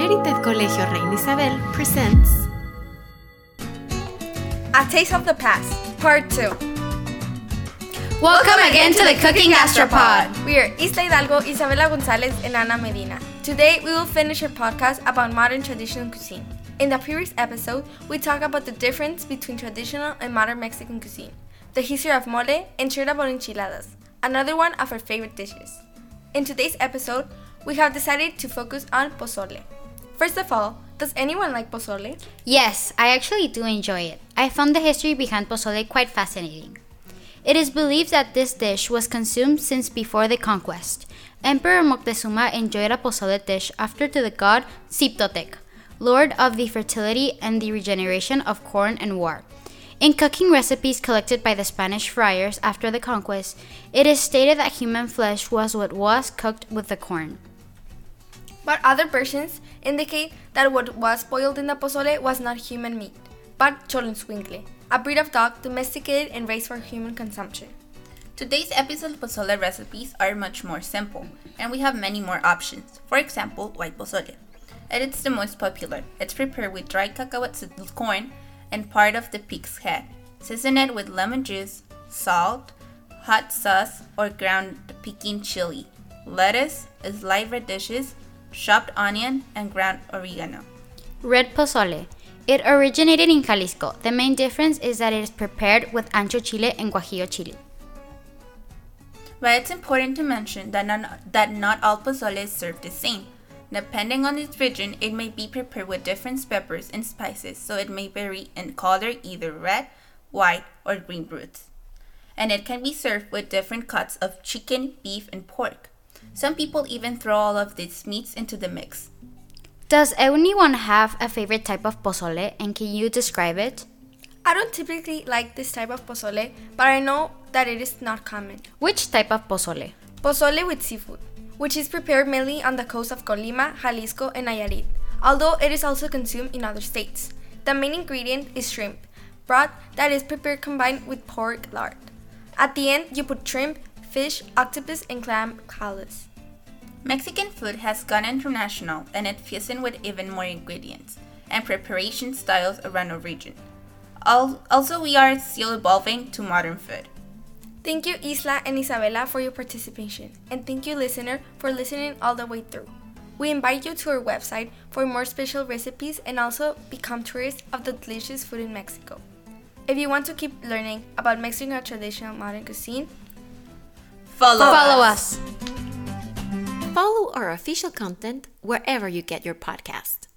Merited Colegio Reina Isabel presents A Taste of the Past, Part 2. Welcome again to the Cooking Gastropod. We are Isla Hidalgo, Isabela Gonzalez, and Ana Medina. Today, we will finish our podcast about modern traditional cuisine. In the previous episode, we talked about the difference between traditional and modern Mexican cuisine, the history of mole, and shared about enchiladas, another one of our favorite dishes. In today's episode, we have decided to focus on pozole. First of all, does anyone like pozole? Yes, I actually do enjoy it. I found the history behind pozole quite fascinating. It is believed that this dish was consumed since before the conquest. Emperor Moctezuma enjoyed a pozole dish after to the god Xipe Totec, lord of the fertility and the regeneration of corn and war. In cooking recipes collected by the Spanish friars after the conquest, it is stated that human flesh was what was cooked with the corn. But other versions indicate that what was boiled in the pozole was not human meat, but xoloitzcuintle, a breed of dog domesticated and raised for human consumption. Today's episode pozole recipes are much more simple, and we have many more options. For example, white pozole. And it's the most popular. It's prepared with dried cacahuate corn and part of the pig's head. Season it with lemon juice, salt, hot sauce, or ground piquín chili, lettuce, sliced radishes, chopped onion, and ground oregano. Red pozole. It originated in Jalisco. The main difference is that it is prepared with ancho chile and guajillo chile. But it's important to mention that not, that not all pozole is served the same. Depending on its region, it may be prepared with different peppers and spices, so it may vary in color either red, white, or green roots. And it can be served with different cuts of chicken, beef, and pork. Some people even throw all of these meats into the mix. Does anyone have a favorite type of pozole and can you describe it? I don't typically like this type of pozole, but I know that it is not common. Which type of pozole? Pozole with seafood, which is prepared mainly on the coast of Colima, Jalisco, and Nayarit, although it is also consumed in other states. The main ingredient is shrimp, broth that is prepared combined with pork lard. At the end, you put shrimp, fish, octopus, and clam callus. Mexican food has gone international and it fuses with even more ingredients and preparation styles around our region. Also, we are still evolving to modern food. Thank you, Isla and Isabela, for your participation, and thank you, listener, for listening all the way through. We invite you to our website for more special recipes and also become tourists of the delicious food in Mexico. If you want to keep learning about Mexican traditional modern cuisine, follow, follow us. Follow our official content wherever you get your podcast.